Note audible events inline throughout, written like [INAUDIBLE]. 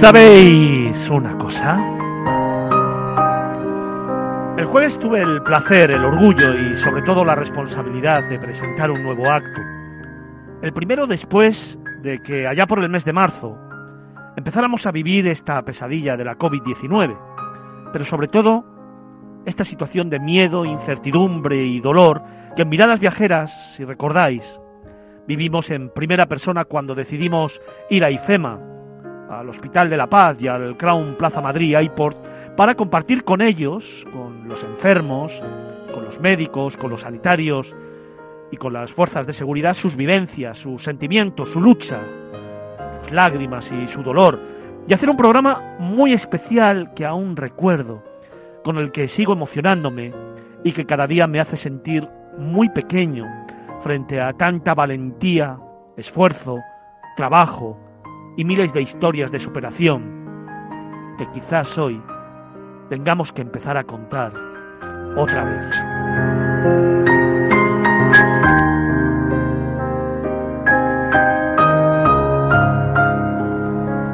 ¿Sabéis una cosa? El jueves tuve el placer, el orgullo y sobre todo la responsabilidad de presentar un nuevo acto. El primero después de que allá por el mes de marzo empezáramos a vivir esta pesadilla de la COVID-19, pero sobre todo esta situación de miedo, incertidumbre y dolor que en miradas viajeras, si recordáis, vivimos en primera persona cuando decidimos ir a IFEMA, al Hospital de la Paz y al Crown Plaza Madrid Airport para compartir con ellos, con los enfermos, con los médicos, con los sanitarios y con las fuerzas de seguridad sus vivencias, sus sentimientos, su lucha, sus lágrimas y su dolor, y hacer un programa muy especial que aún recuerdo, con el que sigo emocionándome y que cada día me hace sentir muy pequeño frente a tanta valentía, esfuerzo, trabajo y miles de historias de superación que quizás hoy tengamos que empezar a contar otra vez.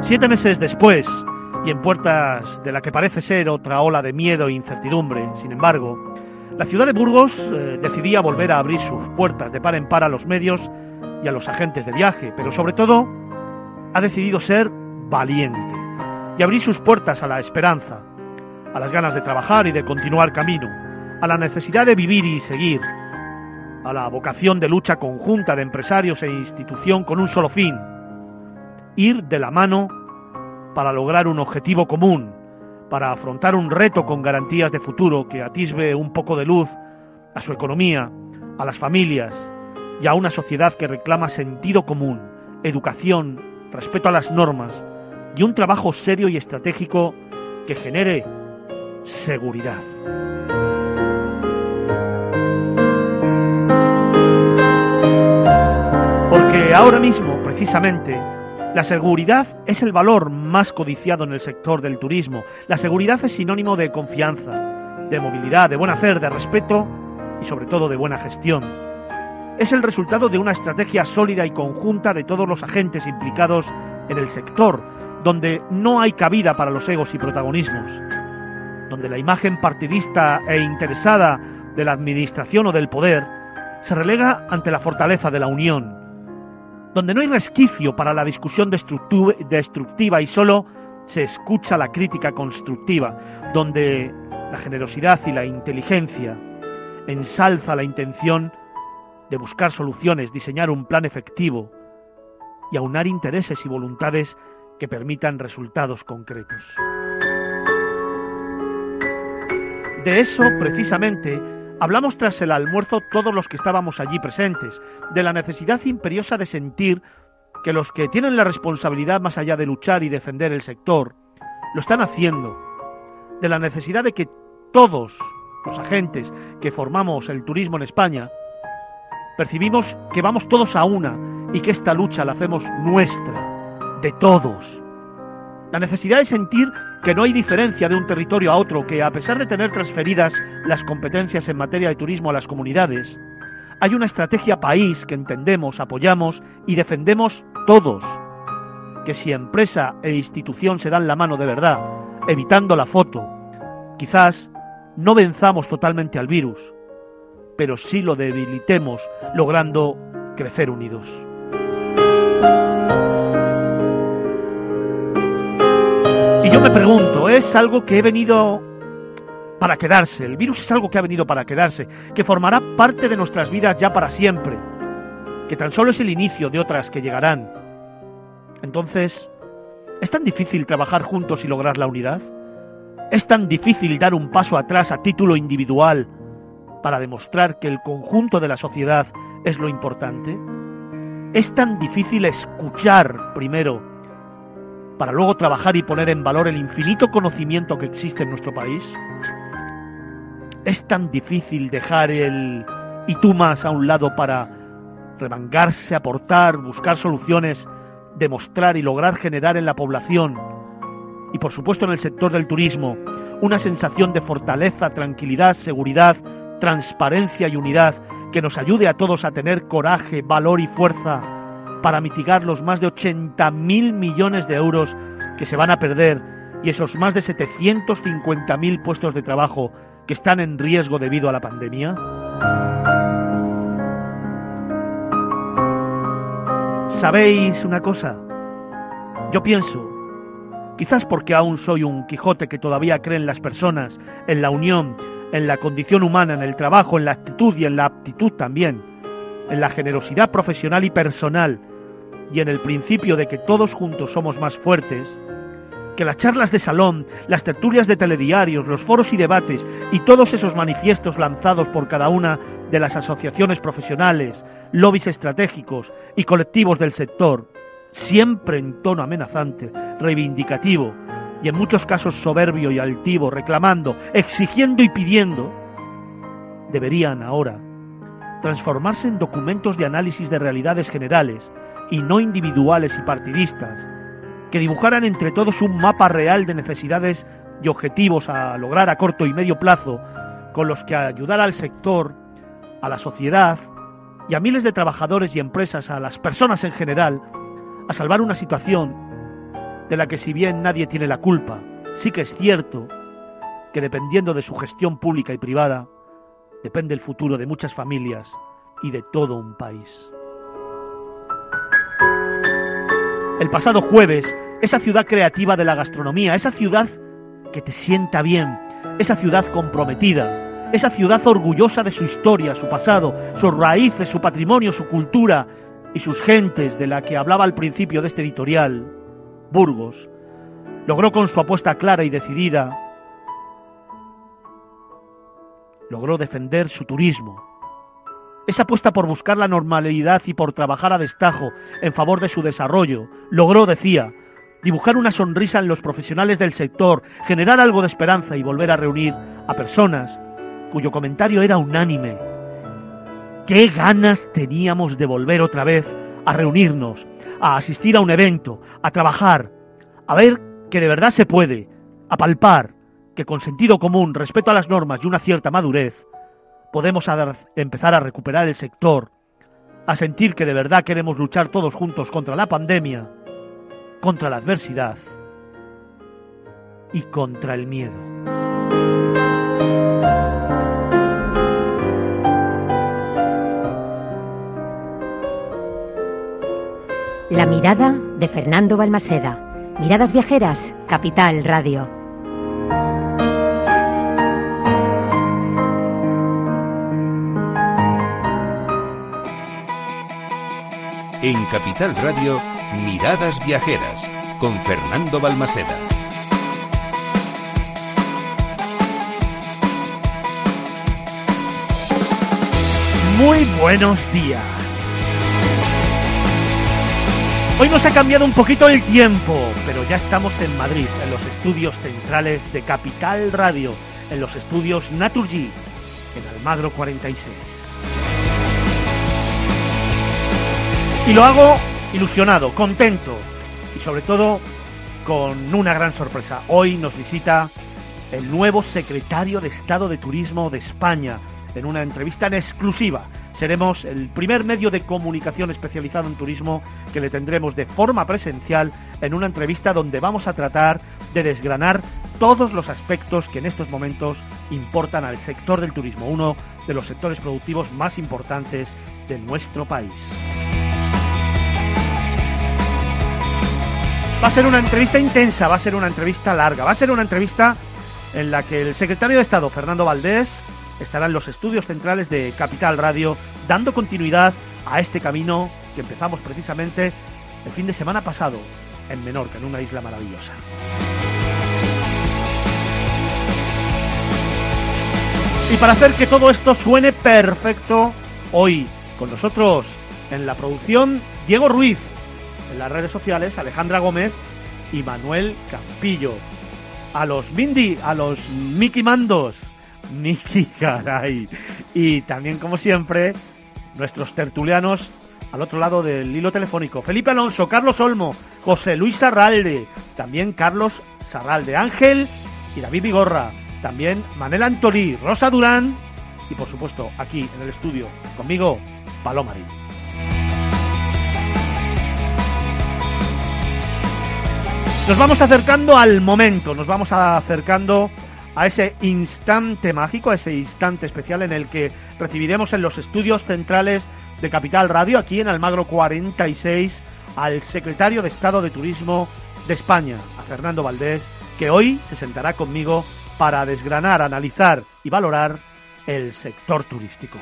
Siete meses después, y en puertas de la que parece ser otra ola de miedo e incertidumbre, sin embargo, la ciudad de Burgos eh, decidía volver a abrir sus puertas de par en par a los medios y a los agentes de viaje, pero sobre todo ha decidido ser valiente y abrir sus puertas a la esperanza, a las ganas de trabajar y de continuar camino, a la necesidad de vivir y seguir, a la vocación de lucha conjunta de empresarios e institución con un solo fin, ir de la mano para lograr un objetivo común, para afrontar un reto con garantías de futuro que atisbe un poco de luz a su economía, a las familias y a una sociedad que reclama sentido común, educación, respeto a las normas y un trabajo serio y estratégico que genere seguridad. Porque ahora mismo, precisamente, la seguridad es el valor más codiciado en el sector del turismo. La seguridad es sinónimo de confianza, de movilidad, de buen hacer, de respeto y sobre todo de buena gestión. Es el resultado de una estrategia sólida y conjunta de todos los agentes implicados en el sector, donde no hay cabida para los egos y protagonismos, donde la imagen partidista e interesada de la administración o del poder se relega ante la fortaleza de la unión, donde no hay resquicio para la discusión destructiva y solo se escucha la crítica constructiva, donde la generosidad y la inteligencia ensalza la intención de buscar soluciones, diseñar un plan efectivo y aunar intereses y voluntades que permitan resultados concretos. De eso, precisamente, Hablamos tras el almuerzo todos los que estábamos allí presentes, de la necesidad imperiosa de sentir que los que tienen la responsabilidad más allá de luchar y defender el sector, lo están haciendo, de la necesidad de que todos los agentes que formamos el turismo en España percibimos que vamos todos a una y que esta lucha la hacemos nuestra, de todos. La necesidad de sentir que no hay diferencia de un territorio a otro, que a pesar de tener transferidas las competencias en materia de turismo a las comunidades, hay una estrategia país que entendemos, apoyamos y defendemos todos. Que si empresa e institución se dan la mano de verdad, evitando la foto, quizás no venzamos totalmente al virus, pero sí lo debilitemos logrando crecer unidos. Y yo me pregunto, ¿es algo que he venido para quedarse? El virus es algo que ha venido para quedarse, que formará parte de nuestras vidas ya para siempre, que tan solo es el inicio de otras que llegarán. Entonces, ¿es tan difícil trabajar juntos y lograr la unidad? ¿Es tan difícil dar un paso atrás a título individual para demostrar que el conjunto de la sociedad es lo importante? ¿Es tan difícil escuchar primero para luego trabajar y poner en valor el infinito conocimiento que existe en nuestro país? ¿Es tan difícil dejar el y tú más a un lado para remangarse, aportar, buscar soluciones, demostrar y lograr generar en la población y por supuesto en el sector del turismo una sensación de fortaleza, tranquilidad, seguridad, transparencia y unidad que nos ayude a todos a tener coraje, valor y fuerza para mitigar los más de 80.000 millones de euros que se van a perder y esos más de 750.000 puestos de trabajo que están en riesgo debido a la pandemia? ¿Sabéis una cosa? Yo pienso, quizás porque aún soy un Quijote que todavía cree en las personas, en la unión, en la condición humana, en el trabajo, en la actitud y en la aptitud también, en la generosidad profesional y personal, y en el principio de que todos juntos somos más fuertes, que las charlas de salón, las tertulias de telediarios, los foros y debates y todos esos manifiestos lanzados por cada una de las asociaciones profesionales, lobbies estratégicos y colectivos del sector, siempre en tono amenazante, reivindicativo y en muchos casos soberbio y altivo, reclamando, exigiendo y pidiendo, deberían ahora transformarse en documentos de análisis de realidades generales y no individuales y partidistas, que dibujaran entre todos un mapa real de necesidades y objetivos a lograr a corto y medio plazo, con los que ayudar al sector, a la sociedad y a miles de trabajadores y empresas, a las personas en general, a salvar una situación de la que si bien nadie tiene la culpa, sí que es cierto que dependiendo de su gestión pública y privada, depende el futuro de muchas familias y de todo un país. El pasado jueves, esa ciudad creativa de la gastronomía, esa ciudad que te sienta bien, esa ciudad comprometida, esa ciudad orgullosa de su historia, su pasado, sus raíces, su patrimonio, su cultura y sus gentes de la que hablaba al principio de este editorial, Burgos, logró con su apuesta clara y decidida, logró defender su turismo. Esa apuesta por buscar la normalidad y por trabajar a destajo en favor de su desarrollo, logró, decía, dibujar una sonrisa en los profesionales del sector, generar algo de esperanza y volver a reunir a personas cuyo comentario era unánime. ¿Qué ganas teníamos de volver otra vez a reunirnos, a asistir a un evento, a trabajar, a ver que de verdad se puede, a palpar que con sentido común, respeto a las normas y una cierta madurez, podemos empezar a recuperar el sector, a sentir que de verdad queremos luchar todos juntos contra la pandemia, contra la adversidad y contra el miedo. La mirada de Fernando Balmaseda. Miradas viajeras, Capital Radio. En Capital Radio, Miradas viajeras, con Fernando Balmaseda. Muy buenos días. Hoy nos ha cambiado un poquito el tiempo, pero ya estamos en Madrid, en los estudios centrales de Capital Radio, en los estudios Naturgy, en Almagro 46. Y lo hago ilusionado, contento y sobre todo con una gran sorpresa. Hoy nos visita el nuevo secretario de Estado de Turismo de España en una entrevista en exclusiva seremos el primer medio de comunicación especializado en turismo que le tendremos de forma presencial en una entrevista donde vamos a tratar de desgranar todos los aspectos que en estos momentos importan al sector del turismo, uno de los sectores productivos más importantes de nuestro país. Va a ser una entrevista intensa, va a ser una entrevista larga, va a ser una entrevista en la que el secretario de Estado, Fernando Valdés, estarán los estudios centrales de Capital Radio dando continuidad a este camino que empezamos precisamente el fin de semana pasado en Menorca, en una isla maravillosa. Y para hacer que todo esto suene perfecto, hoy con nosotros en la producción Diego Ruiz, en las redes sociales Alejandra Gómez y Manuel Campillo. A los Mindy, a los Mickey Mandos, [LAUGHS] Niki Caray. Y también, como siempre, nuestros tertulianos al otro lado del hilo telefónico. Felipe Alonso, Carlos Olmo, José Luis Sarralde, también Carlos Sarralde, Ángel y David Vigorra, también Manel Antolí, Rosa Durán y por supuesto aquí en el estudio conmigo, Palomarín. Nos vamos acercando al momento, nos vamos acercando a ese instante mágico, a ese instante especial en el que recibiremos en los estudios centrales de Capital Radio, aquí en Almagro 46, al secretario de Estado de Turismo de España, a Fernando Valdés, que hoy se sentará conmigo para desgranar, analizar y valorar el sector turístico.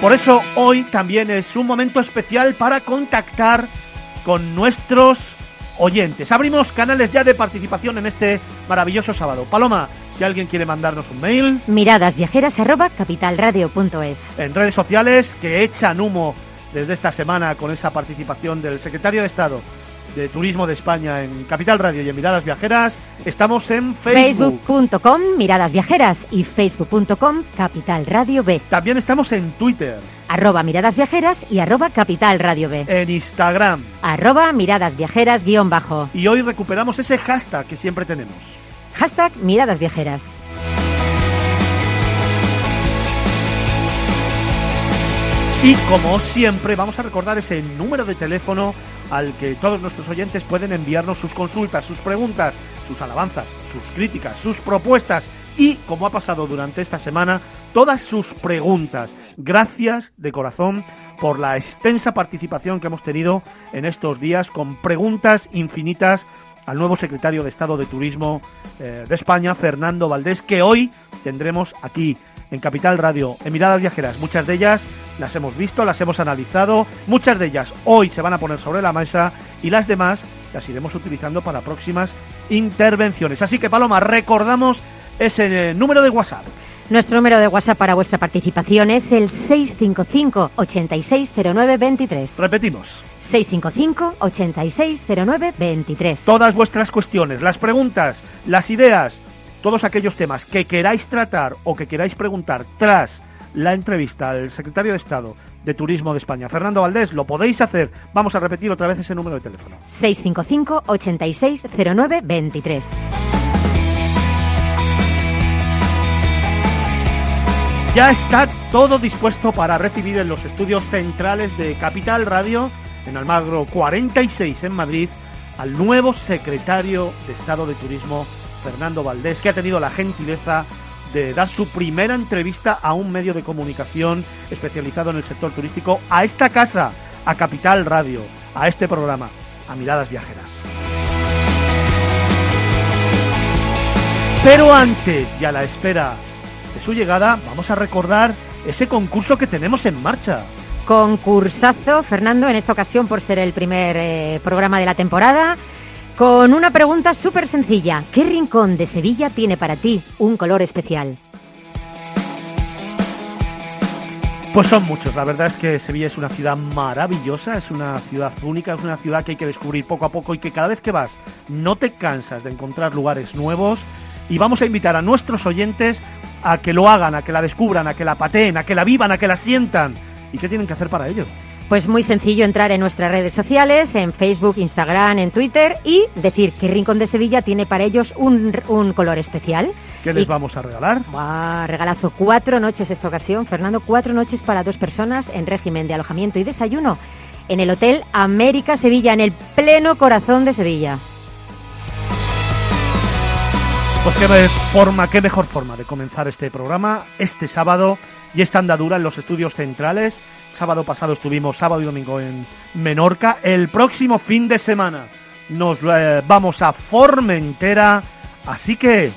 Por eso hoy también es un momento especial para contactar con nuestros oyentes. Abrimos canales ya de participación en este maravilloso sábado. Paloma, si alguien quiere mandarnos un mail. Miradasviajeras.capitalradio.es En redes sociales que echan humo desde esta semana con esa participación del secretario de Estado de Turismo de España en Capital Radio y en Miradas Viajeras. Estamos en Facebook. Facebook.com Miradas Viajeras y Facebook.com Capital Radio B. También estamos en Twitter, Arroba Miradas Viajeras y arroba Capital Radio B. en Instagram. Arroba Miradas Viajeras guion bajo. Y hoy recuperamos ese hashtag que siempre tenemos. Hashtag Miradas Viajeras. Y como siempre, vamos a recordar ese número de teléfono al que todos nuestros oyentes pueden enviarnos sus consultas, sus preguntas, sus alabanzas, sus críticas, sus propuestas y, como ha pasado durante esta semana, todas sus preguntas. Gracias de corazón por la extensa participación que hemos tenido en estos días con preguntas infinitas al nuevo secretario de Estado de Turismo eh, de España, Fernando Valdés, que hoy tendremos aquí en Capital Radio, en Miradas Viajeras. Muchas de ellas las hemos visto, las hemos analizado, muchas de ellas hoy se van a poner sobre la mesa y las demás las iremos utilizando para próximas intervenciones. Así que, Paloma, recordamos ese eh, número de WhatsApp. Nuestro número de WhatsApp para vuestra participación es el 655 860923. Repetimos, 655 860923. todas vuestras cuestiones, las preguntas, las ideas, todos aquellos temas que queráis tratar o que queráis preguntar tras la entrevista al secretario de Estado de Turismo de España, Fernando Valdés, lo podéis hacer. Vamos a repetir otra vez ese número de teléfono. 655 Ya está todo dispuesto para recibir en los estudios centrales de Capital Radio, en Almagro 46 en Madrid, al nuevo secretario de Estado de Turismo, Fernando Valdés, que ha tenido la gentileza de dar su primera entrevista a un medio de comunicación especializado en el sector turístico, a esta casa, a Capital Radio, a este programa, a Miradas Viajeras. Pero antes y a la espera su llegada, vamos a recordar ese concurso que tenemos en marcha. Concursazo, Fernando, en esta ocasión por ser el primer eh, programa de la temporada, con una pregunta súper sencilla. ¿Qué rincón de Sevilla tiene para ti un color especial? Pues son muchos, la verdad es que Sevilla es una ciudad maravillosa, es una ciudad única, es una ciudad que hay que descubrir poco a poco y que cada vez que vas no te cansas de encontrar lugares nuevos y vamos a invitar a nuestros oyentes a que lo hagan, a que la descubran, a que la pateen, a que la vivan, a que la sientan. ¿Y qué tienen que hacer para ello? Pues muy sencillo entrar en nuestras redes sociales, en Facebook, Instagram, en Twitter y decir qué rincón de Sevilla tiene para ellos un, un color especial. ¿Qué les Y- vamos a regalar? Regalazo cuatro noches esta ocasión, Fernando, cuatro noches para dos personas en régimen de alojamiento y desayuno en el Hotel América Sevilla, en el pleno corazón de Sevilla. Pues qué forma, qué mejor forma de comenzar este programa este sábado y esta andadura en los estudios centrales. Sábado pasado estuvimos sábado y domingo en Menorca. El próximo fin de semana nos eh, vamos a Formentera. Así que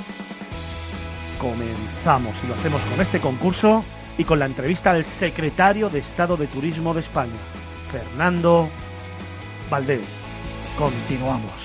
comenzamos y lo hacemos con este concurso y con la entrevista del secretario de Estado de Turismo de España, Fernando Valdés. Continuamos.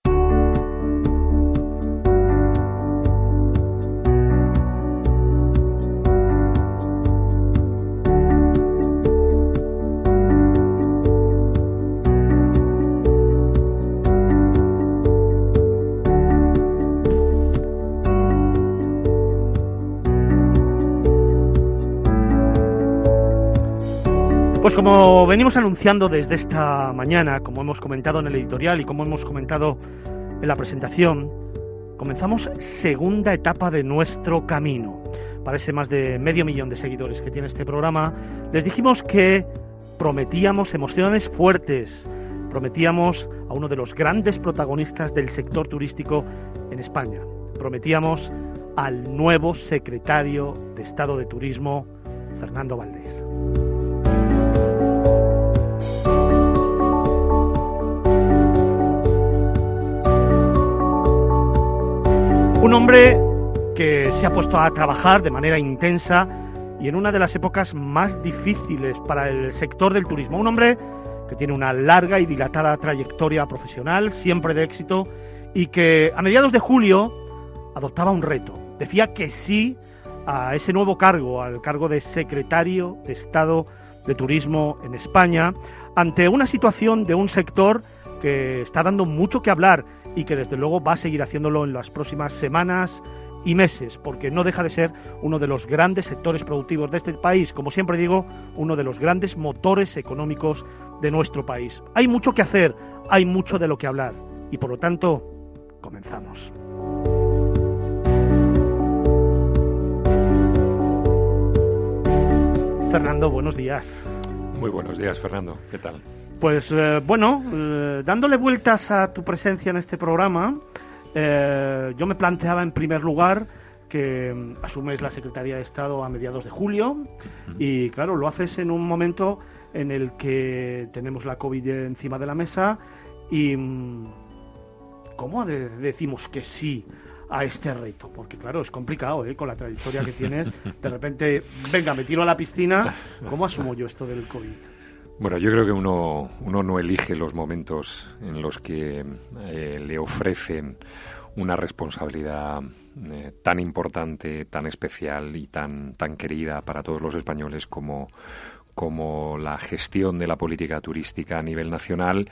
Como venimos anunciando desde esta mañana, como hemos comentado en el editorial y como hemos comentado en la presentación, comenzamos segunda etapa de nuestro camino. Para ese más de medio millón de seguidores que tiene este programa, les dijimos que prometíamos emociones fuertes, prometíamos a uno de los grandes protagonistas del sector turístico en España, prometíamos al nuevo secretario de Estado de Turismo, Fernando Valdés. Un hombre que se ha puesto a trabajar de manera intensa y en una de las épocas más difíciles para el sector del turismo. Un hombre que tiene una larga y dilatada trayectoria profesional, siempre de éxito, y que a mediados de julio adoptaba un reto. Decía que sí a ese nuevo cargo, al cargo de secretario de Estado de Turismo en España, ante una situación de un sector que está dando mucho que hablar y que desde luego va a seguir haciéndolo en las próximas semanas y meses, porque no deja de ser uno de los grandes sectores productivos de este país, como siempre digo, uno de los grandes motores económicos de nuestro país. Hay mucho que hacer, hay mucho de lo que hablar y por lo tanto, comenzamos. Fernando, buenos días. Muy buenos días, Fernando. ¿Qué tal? Pues eh, bueno, eh, dándole vueltas a tu presencia en este programa, eh, yo me planteaba en primer lugar que mm, asumes la Secretaría de Estado a mediados de julio y claro, lo haces en un momento en el que tenemos la COVID encima de la mesa y mm, ¿cómo decimos que sí a este reto? Porque claro, es complicado, ¿eh? Con la trayectoria que tienes, de repente, venga, me tiro a la piscina, ¿cómo asumo yo esto del COVID? Bueno, yo creo que uno, uno no elige los momentos en los que eh, le ofrecen una responsabilidad eh, tan importante, tan especial y tan, tan querida para todos los españoles como, como la gestión de la política turística a nivel nacional.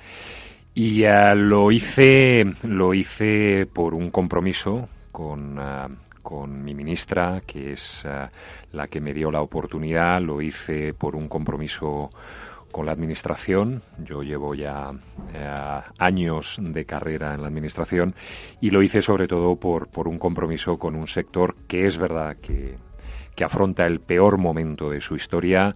Y eh, lo hice, lo hice por un compromiso con, con mi ministra, que es la que me dio la oportunidad. Lo hice por un compromiso con la administración. Yo llevo ya eh, años de carrera en la administración y lo hice sobre todo por, por un compromiso con un sector que es verdad que, que afronta el peor momento de su historia,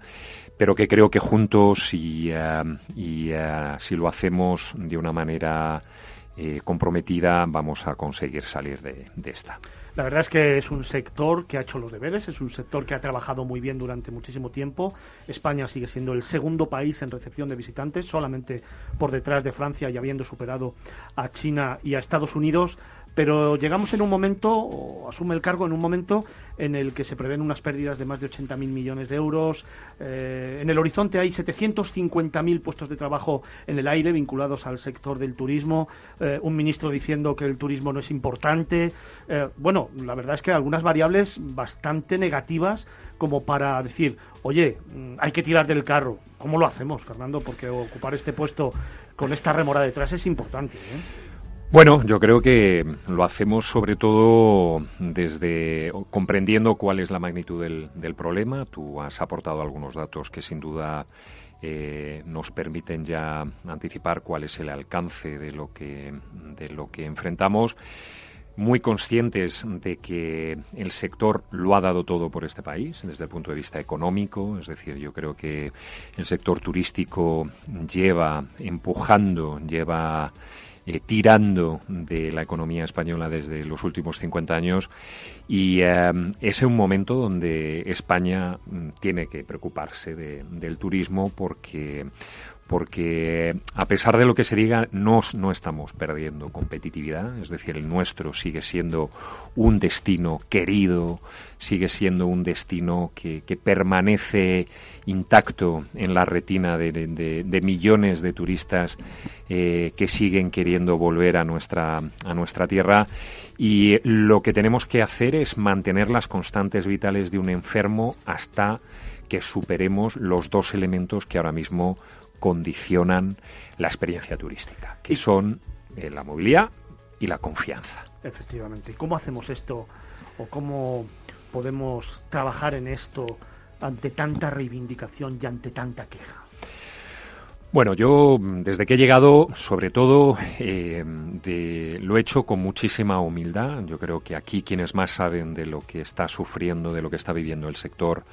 pero que creo que juntos y, eh, y eh, si lo hacemos de una manera comprometida vamos a conseguir salir de, de esta. La verdad es que es un sector que ha hecho los deberes, es un sector que ha trabajado muy bien durante muchísimo tiempo. España sigue siendo el segundo país en recepción de visitantes, solamente por detrás de Francia y habiendo superado a China y a Estados Unidos pero llegamos en un momento, o asume el cargo en un momento en el que se prevén unas pérdidas de más de 80.000 millones de euros. Eh, en el horizonte hay 750.000 puestos de trabajo en el aire vinculados al sector del turismo. Eh, un ministro diciendo que el turismo no es importante. Eh, bueno, la verdad es que algunas variables bastante negativas como para decir, oye, mm, hay que tirar del carro. ¿Cómo lo hacemos, Fernando? Porque ocupar este puesto con esta remora detrás es importante. ¿eh? Bueno, yo creo que lo hacemos sobre todo desde comprendiendo cuál es la magnitud del, problema. Tú has aportado algunos datos que sin duda eh, nos permiten ya anticipar cuál es el alcance de lo que de lo que enfrentamos muy conscientes de que el sector lo ha dado todo por este país desde el punto de vista económico, es decir, yo creo que el sector turístico lleva empujando, lleva eh, tirando de la economía española desde los últimos 50 años. Y eh, es un momento donde España mm, tiene que preocuparse del turismo porque porque a pesar de lo que se diga, no, no estamos perdiendo competitividad, es decir, el nuestro sigue siendo un destino querido, sigue siendo un destino que, permanece intacto en la retina de, de, millones de turistas eh, que siguen queriendo volver a nuestra, a nuestra tierra. Y lo que tenemos que hacer es mantener las constantes vitales de un enfermo hasta que superemos los dos elementos que ahora mismo condicionan la experiencia turística, que son eh, la movilidad y la confianza. Efectivamente. ¿Y cómo hacemos esto o cómo podemos trabajar en esto ante tanta reivindicación y ante tanta queja? Bueno, yo desde que he llegado, sobre todo, eh, lo he hecho con muchísima humildad. Yo creo que aquí quienes más saben de lo que está sufriendo, de lo que está viviendo el sector,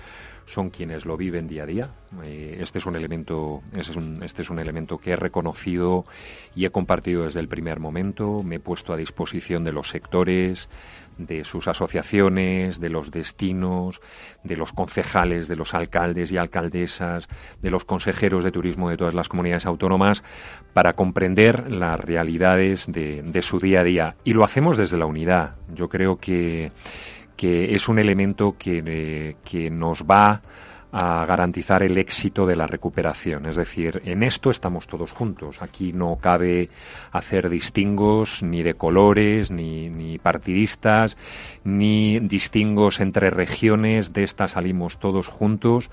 son quienes lo viven día a día. Eh, este es un elemento, este es un, este es un elemento que he reconocido y he compartido desde el primer momento. Me he puesto a disposición de los sectores, de sus asociaciones, de los destinos, de los concejales, de los alcaldes y alcaldesas, de los consejeros de turismo de todas las comunidades autónomas, para comprender las realidades de, su día a día. Y lo hacemos desde la unidad. Yo creo que, que es un elemento que, eh, que nos va a garantizar el éxito de la recuperación. Es decir, en esto estamos todos juntos. Aquí no cabe hacer distingos ni de colores, ni, ni partidistas, ni distingos entre regiones. De esta salimos todos juntos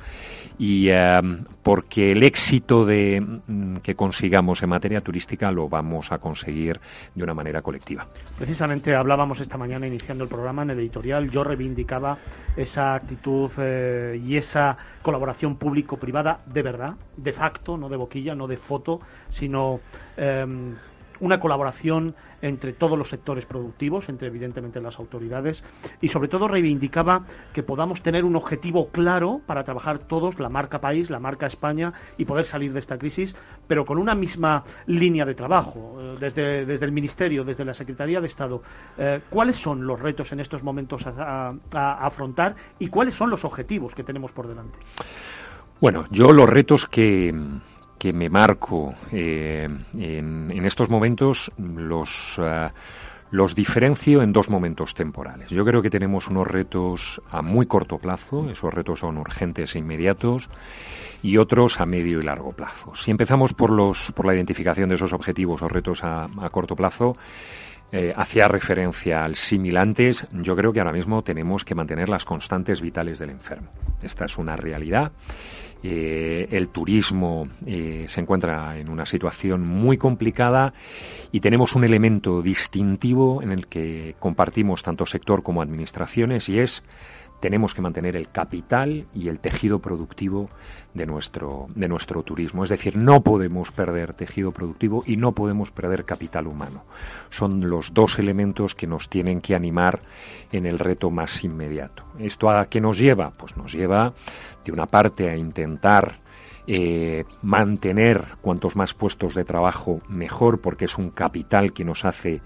y em, porque el éxito de, mm, que consigamos en materia turística lo vamos a conseguir de una manera colectiva. Precisamente hablábamos esta mañana iniciando el programa en el editorial, yo reivindicaba esa actitud eh, y esa colaboración público-privada de verdad, de facto, no de boquilla, no de foto, sino em, una colaboración entre todos los sectores productivos, entre evidentemente las autoridades, y sobre todo reivindicaba que podamos tener un objetivo claro para trabajar todos, la marca país, la marca España, y poder salir de esta crisis, pero con una misma línea de trabajo, eh, desde, desde el Ministerio, desde la Secretaría de Estado. Eh, ¿Cuáles son los retos en estos momentos a, afrontar y cuáles son los objetivos que tenemos por delante? Bueno, yo los retos que, que me marco eh, en, estos momentos los, eh, los diferencio en dos momentos temporales. Yo creo que tenemos unos retos a muy corto plazo, esos retos son urgentes e inmediatos, y otros a medio y largo plazo. Si empezamos por, los, por la identificación de esos objetivos o retos a, corto plazo, eh, hacía referencia al similantes, yo creo que ahora mismo tenemos que mantener las constantes vitales del enfermo. Esta es una realidad eh, el turismo eh, se encuentra en una situación muy complicada y tenemos un elemento distintivo en el que compartimos tanto sector como administraciones y es tenemos que mantener el capital y el tejido productivo de nuestro, de nuestro turismo. Es decir, no podemos perder tejido productivo y no podemos perder capital humano. Son los dos elementos que nos tienen que animar en el reto más inmediato. ¿Esto a qué nos lleva? Pues nos lleva, de una parte, a intentar eh, mantener cuantos más puestos de trabajo mejor, porque es un capital que nos hace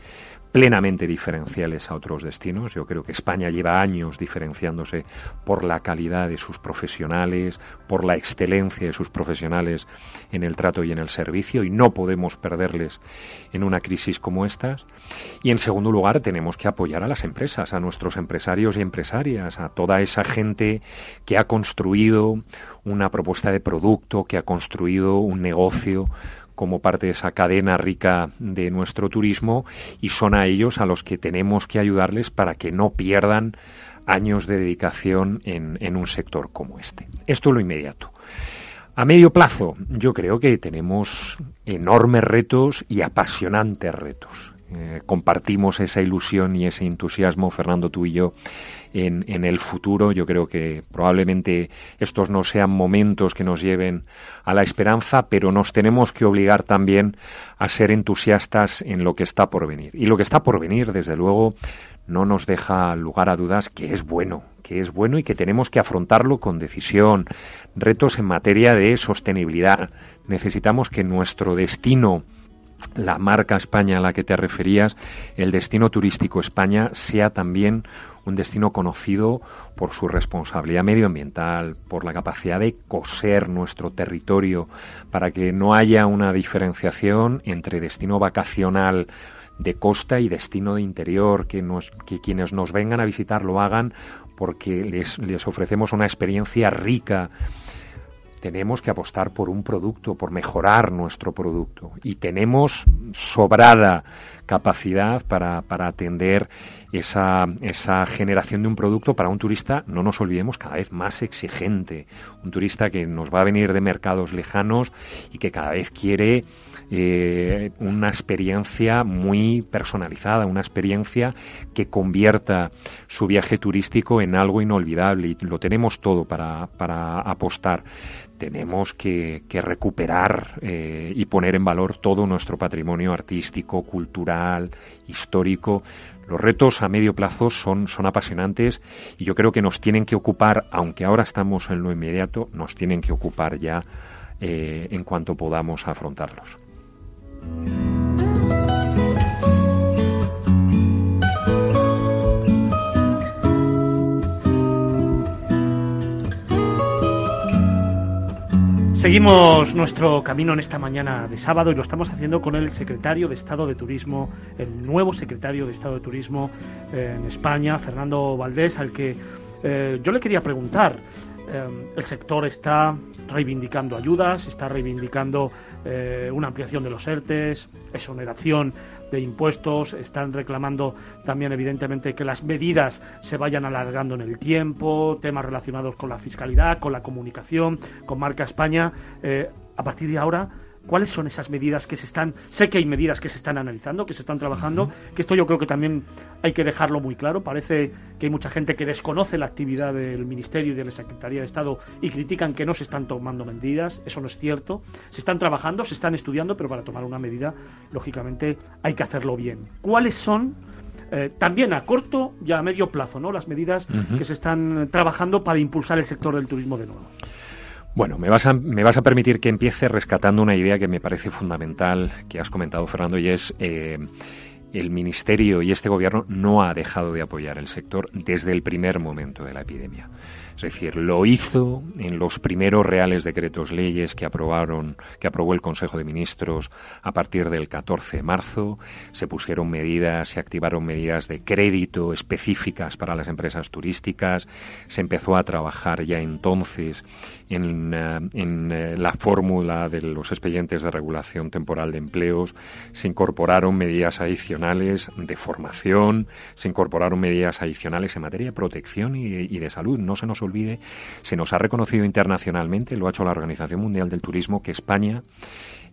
plenamente diferenciales a otros destinos. Yo creo que España lleva años diferenciándose por la calidad de sus profesionales, por la excelencia de sus profesionales en el trato y en el servicio y no podemos perderles en una crisis como estas. Y en segundo lugar, tenemos que apoyar a las empresas, a nuestros empresarios y empresarias, a toda esa gente que ha construido una propuesta de producto, que ha construido un negocio como parte de esa cadena rica de nuestro turismo y son a ellos a los que tenemos que ayudarles para que no pierdan años de dedicación en, en un sector como este. Esto es lo inmediato. A medio plazo, yo creo que tenemos enormes retos y apasionantes retos. Eh, compartimos esa ilusión y ese entusiasmo, Fernando, tú y yo, en, en, el futuro. Yo creo que probablemente estos no sean momentos que nos lleven a la esperanza, pero nos tenemos que obligar también a ser entusiastas en lo que está por venir. Y lo que está por venir, desde luego, no nos deja lugar a dudas que es bueno, que es bueno y que tenemos que afrontarlo con decisión. Retos en materia de sostenibilidad. Necesitamos que nuestro destino la marca España a la que te referías, el destino turístico España, sea también un destino conocido por su responsabilidad medioambiental, por la capacidad de coser nuestro territorio, para que no haya una diferenciación entre destino vacacional de costa y destino de interior, que, que quienes nos vengan a visitar lo hagan porque les, les ofrecemos una experiencia rica tenemos que apostar por un producto, por mejorar nuestro producto. Y tenemos sobrada capacidad para, para atender esa, esa generación de un producto para un turista, no nos olvidemos, cada vez más exigente. Un turista que nos va a venir de mercados lejanos y que cada vez quiere eh, una experiencia muy personalizada, una experiencia que convierta su viaje turístico en algo inolvidable. Y lo tenemos todo para, para apostar. Tenemos que, recuperar eh, y poner en valor todo nuestro patrimonio artístico, cultural, histórico. Los retos a medio plazo son, son apasionantes y yo creo que nos tienen que ocupar, aunque ahora estamos en lo inmediato, nos tienen que ocupar ya eh, en cuanto podamos afrontarlos. Seguimos nuestro camino en esta mañana de sábado y lo estamos haciendo con el secretario de Estado de Turismo, el nuevo secretario de Estado de Turismo eh, en España, Fernando Valdés, al que eh, yo le quería preguntar. Eh, el sector está reivindicando ayudas, está reivindicando una ampliación de los ERTES, exoneración de impuestos, están reclamando también evidentemente que las medidas se vayan alargando en el tiempo, temas relacionados con la fiscalidad, con la comunicación, con marca España. Eh, a partir de ahora, ¿Cuáles son esas medidas que se están, sé que hay medidas que se están analizando, que se están trabajando, que esto yo creo que también hay que dejarlo muy claro. Parece que hay mucha gente que desconoce la actividad del Ministerio y de la Secretaría de Estado y critican que no se están tomando medidas. Eso no es cierto. Se están trabajando, se están estudiando, pero para tomar una medida, lógicamente, hay que hacerlo bien. ¿Cuáles son eh, también a corto y a medio plazo, ¿no? Las medidas que se están trabajando para impulsar el sector del turismo de nuevo. Bueno, me vas, a, me vas a permitir que empiece rescatando una idea que me parece fundamental, que has comentado, Fernando, y es eh, el Ministerio y este Gobierno no ha dejado de apoyar el sector desde el primer momento de la epidemia. Es decir, lo hizo en los primeros reales decretos leyes que aprobaron, que aprobó el Consejo de Ministros a partir del 14 de marzo. Se pusieron medidas, se activaron medidas de crédito específicas para las empresas turísticas. Se empezó a trabajar ya entonces en, eh, eh, la fórmula de los expedientes de regulación temporal de empleos. Se incorporaron medidas adicionales de formación. Se incorporaron medidas adicionales en materia de protección y, de salud. No se nos olvide, se nos ha reconocido internacionalmente, lo ha hecho la Organización Mundial del Turismo, que España,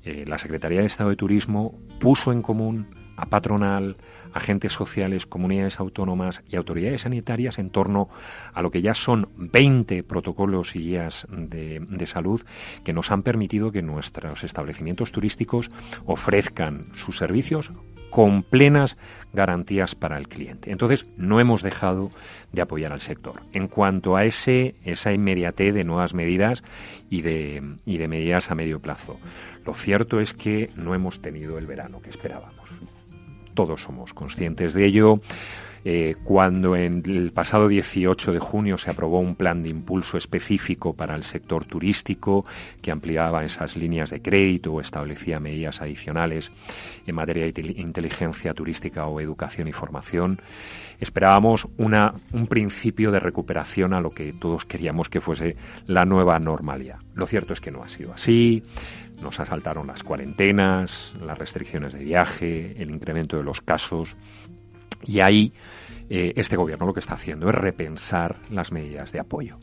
eh, la Secretaría de Estado de Turismo, puso en común a patronal, agentes sociales, comunidades autónomas y autoridades sanitarias en torno a lo que ya son 20 protocolos y guías de, de, salud que nos han permitido que nuestros establecimientos turísticos ofrezcan sus servicios con plenas garantías para el cliente. Entonces, no hemos dejado de apoyar al sector. En cuanto a ese, esa inmediatez de nuevas medidas y de, y de medidas a medio plazo, lo cierto es que no hemos tenido el verano que esperábamos. Todos somos conscientes de ello. Eh, cuando en el pasado 18 de junio se aprobó un plan de impulso específico para el sector turístico que ampliaba esas líneas de crédito o establecía medidas adicionales en materia de inteligencia turística o educación y formación, esperábamos una, un principio de recuperación a lo que todos queríamos que fuese la nueva normalidad. Lo cierto es que no ha sido así. Nos asaltaron las cuarentenas, las restricciones de viaje, el incremento de los casos y ahí eh, este gobierno lo que está haciendo es repensar las medidas de apoyo.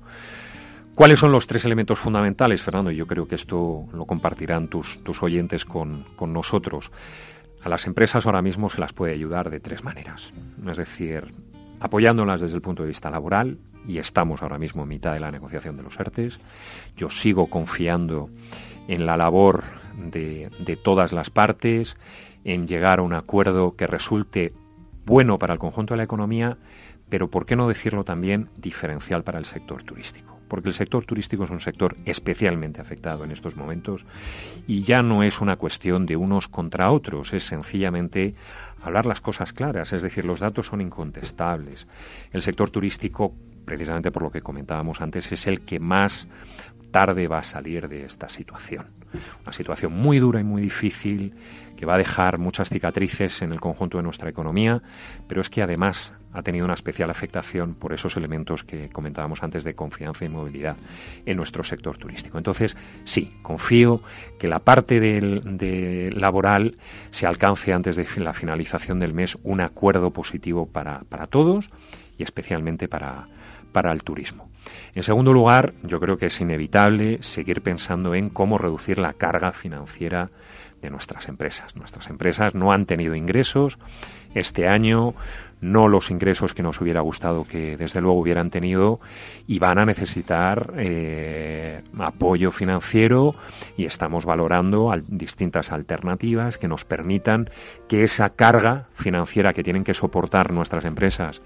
¿Cuáles son los tres elementos fundamentales, Fernando? Yo creo que esto lo compartirán tus, tus oyentes con, con nosotros. A las empresas ahora mismo se las puede ayudar de tres maneras. Es decir, apoyándolas desde el punto de vista laboral, y estamos ahora mismo en mitad de la negociación de los ERTES. Yo sigo confiando en la labor de, de todas las partes, en llegar a un acuerdo que resulte bueno para el conjunto de la economía, pero ¿por qué no decirlo también diferencial para el sector turístico? Porque el sector turístico es un sector especialmente afectado en estos momentos y ya no es una cuestión de unos contra otros, es sencillamente hablar las cosas claras, es decir, los datos son incontestables. El sector turístico precisamente por lo que comentábamos antes, es el que más tarde va a salir de esta situación. Una situación muy dura y muy difícil que va a dejar muchas cicatrices en el conjunto de nuestra economía, pero es que además ha tenido una especial afectación por esos elementos que comentábamos antes de confianza y movilidad en nuestro sector turístico. Entonces, sí, confío que la parte del, laboral se alcance antes de la finalización del mes un acuerdo positivo para, para todos y especialmente para, para el turismo. En segundo lugar, yo creo que es inevitable seguir pensando en cómo reducir la carga financiera de nuestras empresas. Nuestras empresas no han tenido ingresos este año, no los ingresos que nos hubiera gustado que desde luego hubieran tenido y van a necesitar eh, apoyo financiero y estamos valorando distintas alternativas que nos permitan que esa carga financiera que tienen que soportar nuestras empresas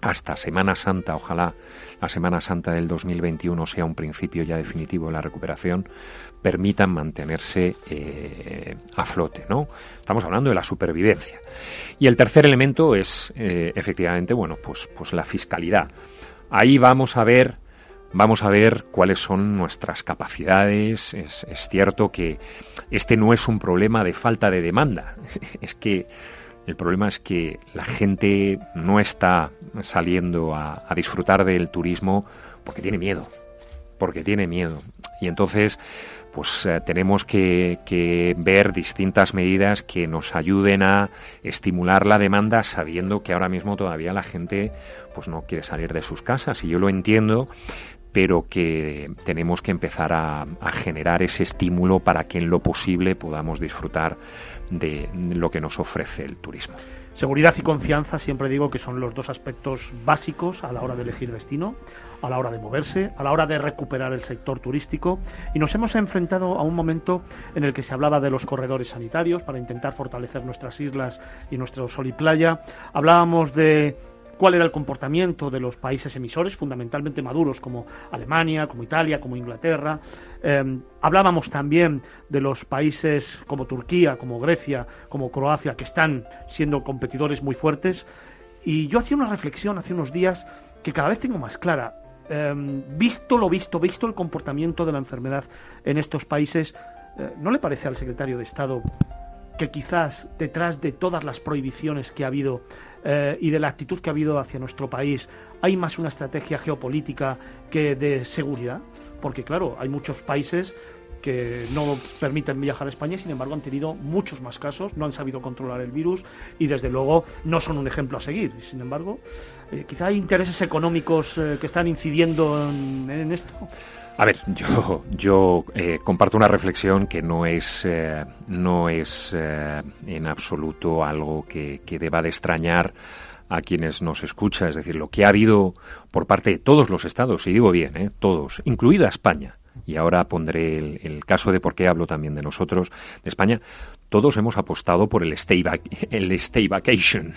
hasta Semana Santa, ojalá la Semana Santa del 2021 sea un principio ya definitivo de la recuperación, permitan mantenerse eh, a flote, ¿no? Estamos hablando de la supervivencia. Y el tercer elemento es, eh, efectivamente, bueno, pues, pues la fiscalidad. Ahí vamos a ver, vamos a ver cuáles son nuestras capacidades. Es, es cierto que este no es un problema de falta de demanda, [LAUGHS] es que el problema es que la gente no está saliendo a, disfrutar del turismo porque tiene miedo, porque tiene miedo. Y entonces, pues eh, tenemos que, ver distintas medidas que nos ayuden a estimular la demanda sabiendo que ahora mismo todavía la gente pues no quiere salir de sus casas y yo lo entiendo pero que tenemos que empezar a generar ese estímulo para que en lo posible podamos disfrutar de lo que nos ofrece el turismo. Seguridad y confianza siempre digo que son los dos aspectos básicos a la hora de elegir destino, a la hora de moverse, a la hora de recuperar el sector turístico y nos hemos enfrentado a un momento en el que se hablaba de los corredores sanitarios para intentar fortalecer nuestras islas y nuestro sol y playa. Hablábamos de cuál era el comportamiento de los países emisores, fundamentalmente maduros como Alemania, como Italia, como Inglaterra. Em, hablábamos también de los países como Turquía, como Grecia, como Croacia, que están siendo competidores muy fuertes. Y yo hacía una reflexión hace unos días que cada vez tengo más clara. Em, visto lo visto, visto el comportamiento de la enfermedad en estos países, eh, ¿no le parece al secretario de Estado que quizás detrás de todas las prohibiciones que ha habido eh, y de la actitud que ha habido hacia nuestro país, hay más una estrategia geopolítica que de seguridad, porque claro, hay muchos países que no permiten viajar a España sin embargo han tenido muchos más casos, no han sabido controlar el virus y desde luego no son un ejemplo a seguir. Sin embargo, eh, quizá hay intereses económicos eh, que están incidiendo en esto. A ver, yo, yo eh, comparto una reflexión que no es, eh, no es eh, en absoluto algo que, deba de extrañar a quienes nos escuchan. Es decir, lo que ha habido por parte de todos los estados, y digo bien, eh, todos, incluida España, y ahora pondré el, el, caso de por qué hablo también de nosotros, de España, todos hemos apostado por el stay, back, [LAUGHS] el stay vacation.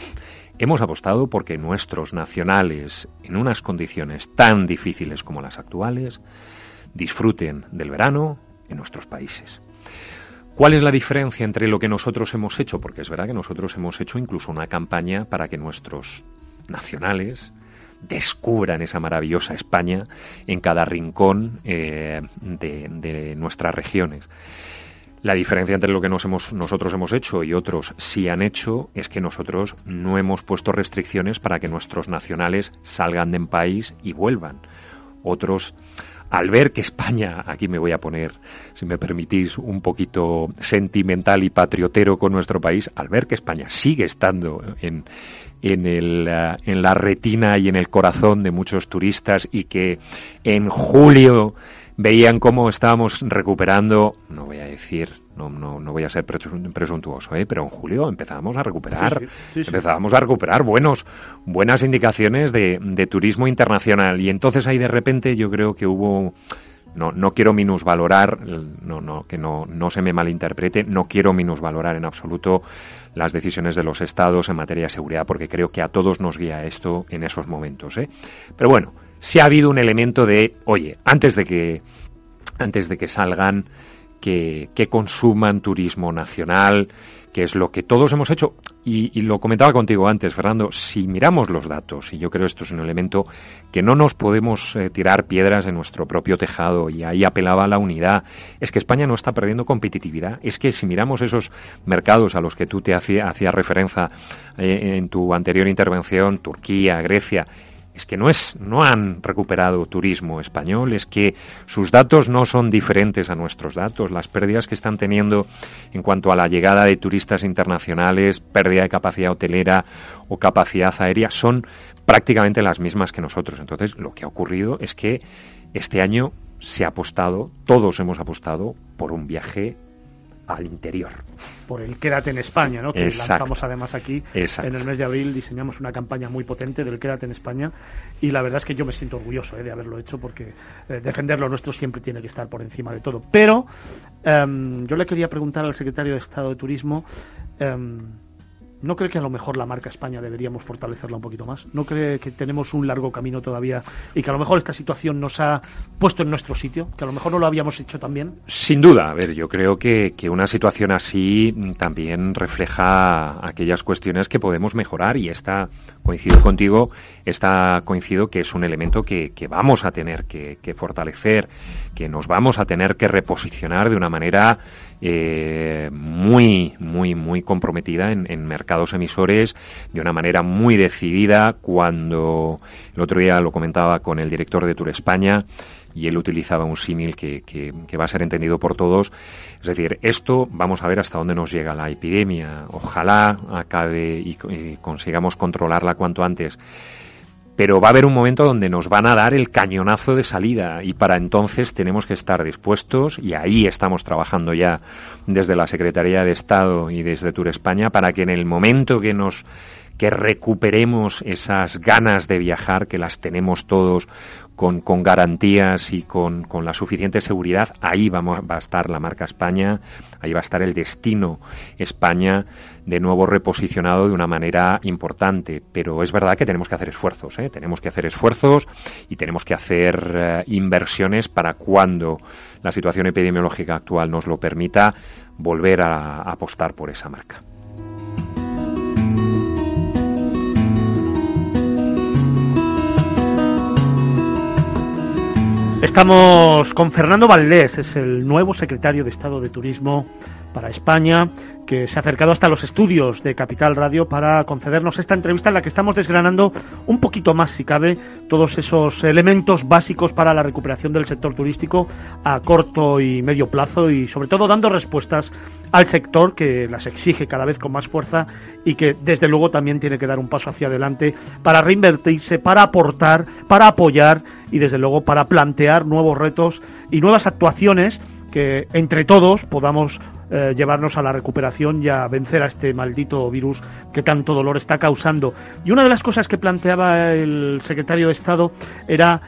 Hemos apostado porque nuestros nacionales, en unas condiciones tan difíciles como las actuales, disfruten del verano en nuestros países. ¿Cuál es la diferencia entre lo que nosotros hemos hecho? Porque es verdad que nosotros hemos hecho incluso una campaña para que nuestros nacionales descubran esa maravillosa España en cada rincón eh, de, nuestras regiones. La diferencia entre lo que nosotros hemos hecho y otros sí han hecho es que nosotros no hemos puesto restricciones para que nuestros nacionales salgan del país y vuelvan. Otros al ver que España, aquí me voy a poner, si me permitís, un poquito sentimental y patriotero con nuestro país, al ver que España sigue estando en, en, el, uh, en la retina y en el corazón de muchos turistas y que en julio veían cómo estábamos recuperando, no voy a decir no, no, no voy a ser presuntuoso, ¿eh? pero en julio empezábamos a recuperar, sí, sí, sí, empezábamos a recuperar buenos, buenas indicaciones de, de, turismo internacional y entonces ahí de repente yo creo que hubo, no, no quiero minusvalorar, no, no, que no, no se me malinterprete, no quiero minusvalorar en absoluto las decisiones de los estados en materia de seguridad porque creo que a todos nos guía esto en esos momentos, ¿eh? pero bueno, sí ha habido un elemento de, oye, antes de que, antes de que salgan que, que consuman turismo nacional, que es lo que todos hemos hecho. Y, lo comentaba contigo antes, Fernando, si miramos los datos, y yo creo esto es un elemento que no nos podemos eh, tirar piedras en nuestro propio tejado, y ahí apelaba a la unidad, es que España no está perdiendo competitividad. Es que si miramos esos mercados a los que tú te hacías referencia eh, en tu anterior intervención, Turquía, Grecia, es que no es no han recuperado turismo español, es que sus datos no son diferentes a nuestros datos, las pérdidas que están teniendo en cuanto a la llegada de turistas internacionales, pérdida de capacidad hotelera o capacidad aérea son prácticamente las mismas que nosotros. Entonces, lo que ha ocurrido es que este año se ha apostado, todos hemos apostado por un viaje al interior. Por el Quédate en España, ¿no? que lanzamos además aquí en el mes de abril, diseñamos una campaña muy potente del Quédate en España y la verdad es que yo me siento orgulloso ¿eh? de haberlo hecho porque eh, defender lo nuestro siempre tiene que estar por encima de todo. Pero em, yo le quería preguntar al secretario de Estado de Turismo. Em, ¿No cree que a lo mejor la marca España deberíamos fortalecerla un poquito más? ¿No cree que tenemos un largo camino todavía y que a lo mejor esta situación nos ha puesto en nuestro sitio? ¿Que a lo mejor no lo habíamos hecho tan bien? Sin duda. A ver, yo creo que, que una situación así también refleja aquellas cuestiones que podemos mejorar y esta, coincido contigo, esta coincido que es un elemento que, que vamos a tener que fortalecer, que nos vamos a tener que reposicionar de una manera eh, muy, muy, muy comprometida en, en, mercados emisores de una manera muy decidida cuando el otro día lo comentaba con el director de Tour España y él utilizaba un símil que, que, que, va a ser entendido por todos. Es decir, esto vamos a ver hasta dónde nos llega la epidemia. Ojalá acabe y, y consigamos controlarla cuanto antes pero va a haber un momento donde nos van a dar el cañonazo de salida y para entonces tenemos que estar dispuestos y ahí estamos trabajando ya desde la Secretaría de Estado y desde Tour España para que en el momento que nos que recuperemos esas ganas de viajar que las tenemos todos con, con garantías y con, la suficiente seguridad, ahí vamos, va a estar la marca España, ahí va a estar el destino España de nuevo reposicionado de una manera importante. Pero es verdad que tenemos que hacer esfuerzos, ¿eh? tenemos que hacer esfuerzos y tenemos que hacer eh, inversiones para cuando la situación epidemiológica actual nos lo permita volver a apostar por esa marca. Estamos con Fernando Valdés, es el nuevo secretario de Estado de Turismo para España, que se ha acercado hasta los estudios de Capital Radio para concedernos esta entrevista en la que estamos desgranando un poquito más, si cabe, todos esos elementos básicos para la recuperación del sector turístico a corto y medio plazo y sobre todo dando respuestas al sector que las exige cada vez con más fuerza y que desde luego también tiene que dar un paso hacia adelante para reinvertirse, para aportar, para apoyar y desde luego para plantear nuevos retos y nuevas actuaciones que entre todos podamos eh, llevarnos a la recuperación y a vencer a este maldito virus que tanto dolor está causando. Y una de las cosas que planteaba el secretario de Estado era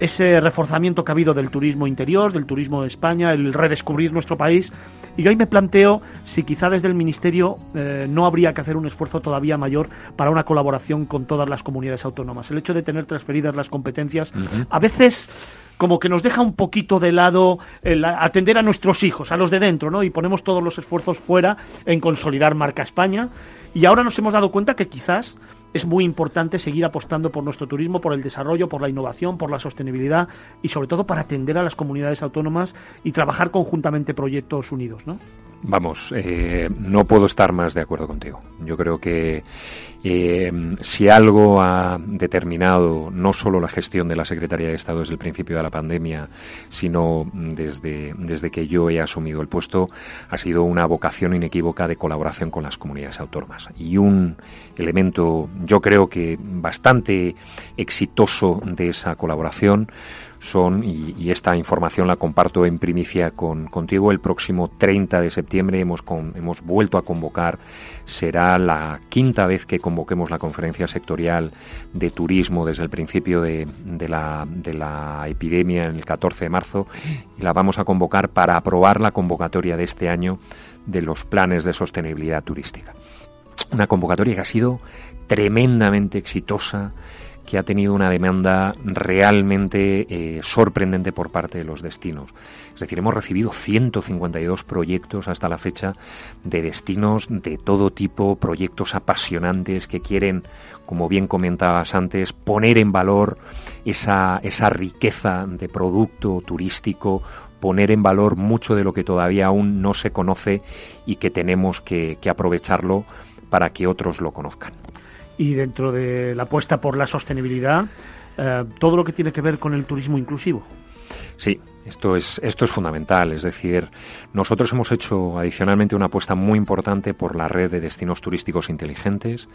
ese reforzamiento que ha habido del turismo interior, del turismo de España, el redescubrir nuestro país. Y yo ahí me planteo si quizá desde el Ministerio eh, no habría que hacer un esfuerzo todavía mayor para una colaboración con todas las comunidades autónomas. El hecho de tener transferidas las competencias, a veces como que nos deja un poquito de lado el atender a nuestros hijos, a los de dentro, ¿no? Y ponemos todos los esfuerzos fuera en consolidar marca España. Y ahora nos hemos dado cuenta que quizás es muy importante seguir apostando por nuestro turismo, por el desarrollo, por la innovación, por la sostenibilidad y sobre todo para atender a las comunidades autónomas y trabajar conjuntamente proyectos unidos, ¿no? Vamos, eh, no puedo estar más de acuerdo contigo. Yo creo que eh, si algo ha determinado no solo la gestión de la Secretaría de Estado desde el principio de la pandemia, sino desde, desde que yo he asumido el puesto, ha sido una vocación inequívoca de colaboración con las comunidades autónomas. Y un elemento, yo creo que bastante exitoso de esa colaboración, son, y, esta información la comparto en primicia con, contigo, el próximo 30 de septiembre hemos, hemos vuelto a convocar, será la quinta vez que convoquemos la conferencia sectorial de turismo desde el principio de, la, de la epidemia en el 14 de marzo, y la vamos a convocar para aprobar la convocatoria de este año de los planes de sostenibilidad turística. Una convocatoria que ha sido tremendamente exitosa, que ha tenido una demanda realmente eh, sorprendente por parte de los destinos. Es decir, hemos recibido 152 proyectos hasta la fecha de destinos de todo tipo, proyectos apasionantes que quieren, como bien comentabas antes, poner en valor esa, esa riqueza de producto turístico, poner en valor mucho de lo que todavía aún no se conoce y que tenemos que, aprovecharlo para que otros lo conozcan. Y dentro de la apuesta por la sostenibilidad, eh, todo lo que tiene que ver con el turismo inclusivo. Sí, esto es, esto es fundamental. Es decir, nosotros hemos hecho adicionalmente una apuesta muy importante por la red de destinos turísticos inteligentes.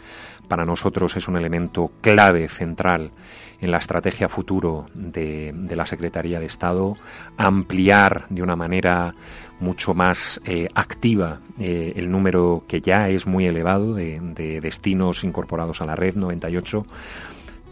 Para nosotros es un elemento clave, central en la estrategia futuro de, la Secretaría de Estado, ampliar de una manera mucho más eh, activa eh, el número que ya es muy elevado de, de destinos incorporados a la red, 98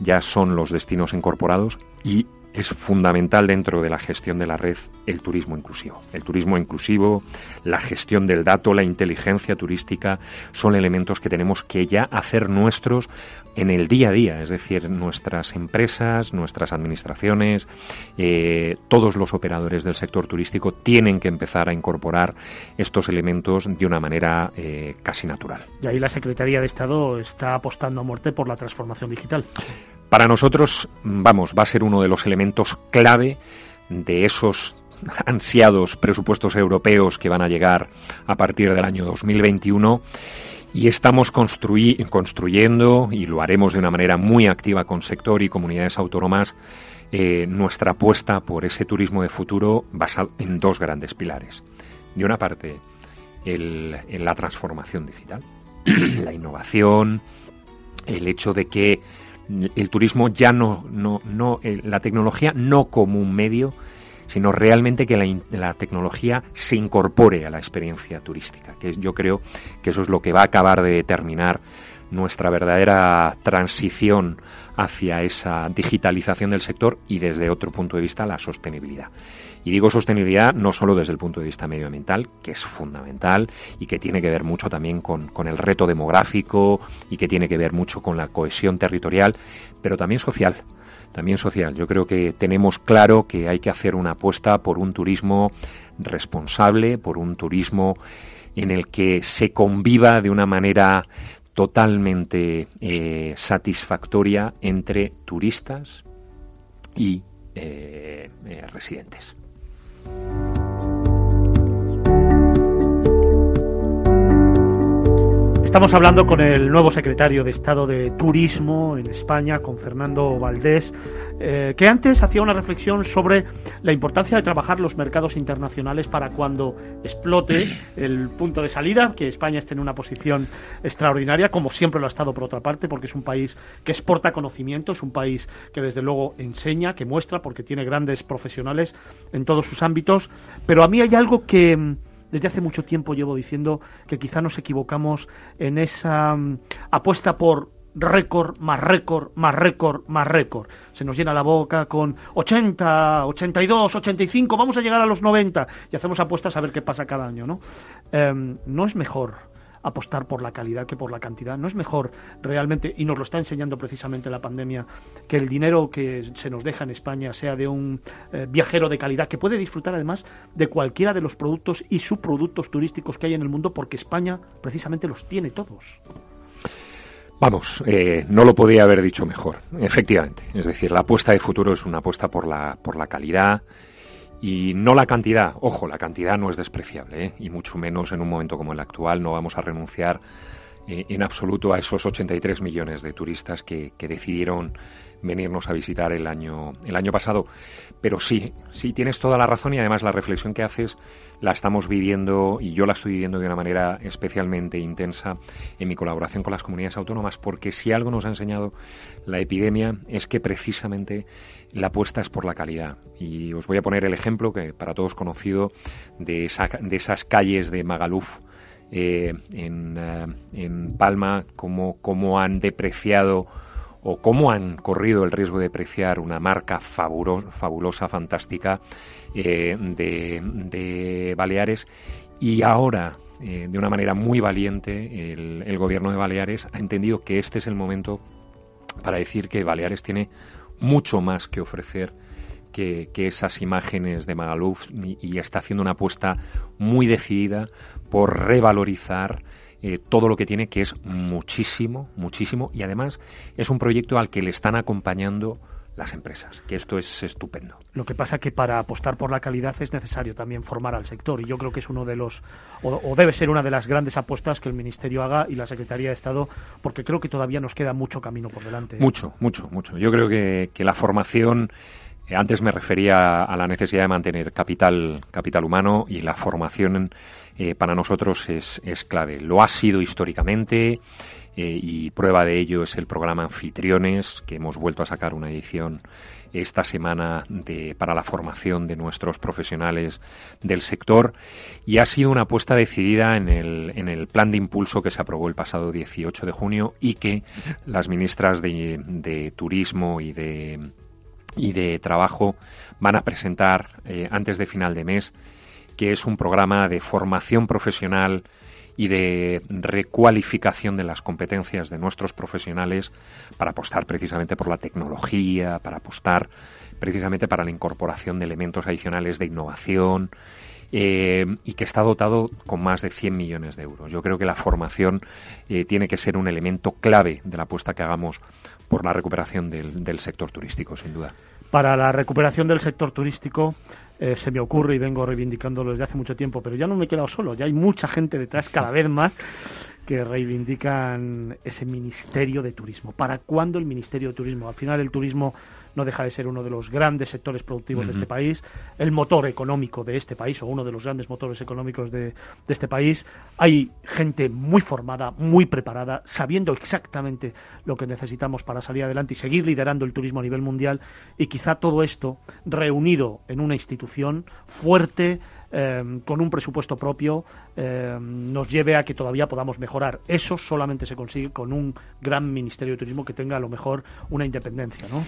ya son los destinos incorporados y es fundamental dentro de la gestión de la red el turismo inclusivo. El turismo inclusivo, la gestión del dato, la inteligencia turística son elementos que tenemos que ya hacer nuestros en el día a día, es decir, nuestras empresas, nuestras administraciones, eh, todos los operadores del sector turístico tienen que empezar a incorporar estos elementos de una manera eh, casi natural. Y ahí la Secretaría de Estado está apostando a muerte por la transformación digital. Para nosotros, vamos, va a ser uno de los elementos clave de esos [LAUGHS] ansiados presupuestos europeos que van a llegar a partir del año 2021 y estamos construyendo, y lo haremos de una manera muy activa con sector y comunidades autónomas, eh, nuestra apuesta por ese turismo de futuro basado en dos grandes pilares. De una parte, el, en la transformación digital, [CLEARS THROAT] la innovación, el hecho de que el turismo ya no, no, no la tecnología no como un medio, sino realmente que la, la, tecnología se incorpore a la experiencia turística, que yo creo que eso es lo que va a acabar de determinar nuestra verdadera transición hacia esa digitalización del sector y desde otro punto de vista la sostenibilidad. Y digo sostenibilidad no solo desde el punto de vista medioambiental, que es fundamental y que tiene que ver mucho también con, el reto demográfico y que tiene que ver mucho con la cohesión territorial, pero también social también social. Yo creo que tenemos claro que hay que hacer una apuesta por un turismo responsable, por un turismo en el que se conviva de una manera totalmente eh, satisfactoria entre turistas y eh, eh, residentes. Estamos hablando con el nuevo secretario de Estado de Turismo en España, con Fernando Valdés, eh, que antes hacía una reflexión sobre la importancia de trabajar los mercados internacionales para cuando explote el punto de salida, que España esté en una posición extraordinaria, como siempre lo ha estado por otra parte, porque es un país que exporta conocimiento, es un país que desde luego enseña, que muestra, porque tiene grandes profesionales en todos sus ámbitos, pero a mí hay algo que desde hace mucho tiempo llevo diciendo que quizá nos equivocamos en esa mm, apuesta por récord, más récord, más récord, más récord. Se nos llena la boca con 80, 82, 85, vamos a llegar a los 90 y hacemos apuestas a ver qué pasa cada año, ¿no? Em, no es mejor apostar por la calidad que por la cantidad. ¿No es mejor realmente, y nos lo está enseñando precisamente la pandemia, que el dinero que se nos deja en España sea de un eh, viajero de calidad que puede disfrutar además de cualquiera de los productos y subproductos turísticos que hay en el mundo porque España precisamente los tiene todos? Vamos, eh, no lo podía haber dicho mejor, efectivamente. Es decir, la apuesta de futuro es una apuesta por la, por la calidad, y no la cantidad, ojo, la cantidad no es despreciable, ¿eh? y mucho menos en un momento como el actual no vamos a renunciar eh, en absoluto a esos 83 millones de turistas que, que, decidieron venirnos a visitar el año, el año pasado. Pero sí, sí, tienes toda la razón y además la reflexión que haces la estamos viviendo y yo la estoy viviendo de una manera especialmente intensa en mi colaboración con las comunidades autónomas, porque si algo nos ha enseñado la epidemia es que precisamente la apuesta es por la calidad. Y os voy a poner el ejemplo que para todos conocido de, de esas calles de Magaluf eh, en, eh, en, Palma, cómo, cómo han depreciado o cómo han corrido el riesgo de depreciar una marca fabulosa, fantástica eh, de, Baleares. Y ahora, de una manera muy valiente, el, gobierno de Baleares ha entendido que este es el momento para decir que Baleares tiene mucho más que ofrecer que, esas imágenes de Magaluf y, está haciendo una apuesta muy decidida por revalorizar eh, todo lo que tiene, que es muchísimo, muchísimo, y además es un proyecto al que le están acompañando las empresas, que esto es estupendo. Lo que pasa que para apostar por la calidad es necesario también formar al sector y yo creo que es uno de los o, debe ser una de las grandes apuestas que el ministerio haga y la Secretaría de Estado porque creo que todavía nos queda mucho camino por delante. Mucho, mucho, mucho. Yo creo que, que la formación eh, antes me refería a la necesidad de mantener capital capital humano y la formación eh, para nosotros es, es clave. Lo ha sido históricamente. Eh, y prueba de ello es el programa Anfitriones, que hemos vuelto a sacar una edición esta semana para la formación de nuestros profesionales del sector y ha sido una apuesta decidida en el, en el plan de impulso que se aprobó el pasado 18 de junio y que las ministras de, de Turismo y de, y de Trabajo van a presentar eh, antes de final de mes, que es un programa de formación profesional y de recualificación de las competencias de nuestros profesionales para apostar precisamente por la tecnología, para apostar precisamente para la incorporación de elementos adicionales de innovación eh, y que está dotado con más de 100 millones de euros. Yo creo que la formación eh, tiene que ser un elemento clave de la apuesta que hagamos por la recuperación del, del sector turístico, sin duda. Para la recuperación del sector turístico, eh, se me ocurre y vengo reivindicándolo desde hace mucho tiempo, pero ya no me he quedado solo, ya hay mucha gente detrás cada vez más que reivindican ese Ministerio de Turismo. ¿Para cuándo el Ministerio de Turismo? Al final el turismo no deja de ser uno de los grandes sectores productivos de este país, el motor económico de este país o uno de los grandes motores económicos de, de, este país. Hay gente muy formada, muy preparada, sabiendo exactamente lo que necesitamos para salir adelante y seguir liderando el turismo a nivel mundial y quizá todo esto reunido en una institución fuerte, eh, con un presupuesto propio eh, nos lleve a que todavía podamos mejorar. Eso solamente se consigue con un gran Ministerio de Turismo que tenga a lo mejor una independencia, ¿no?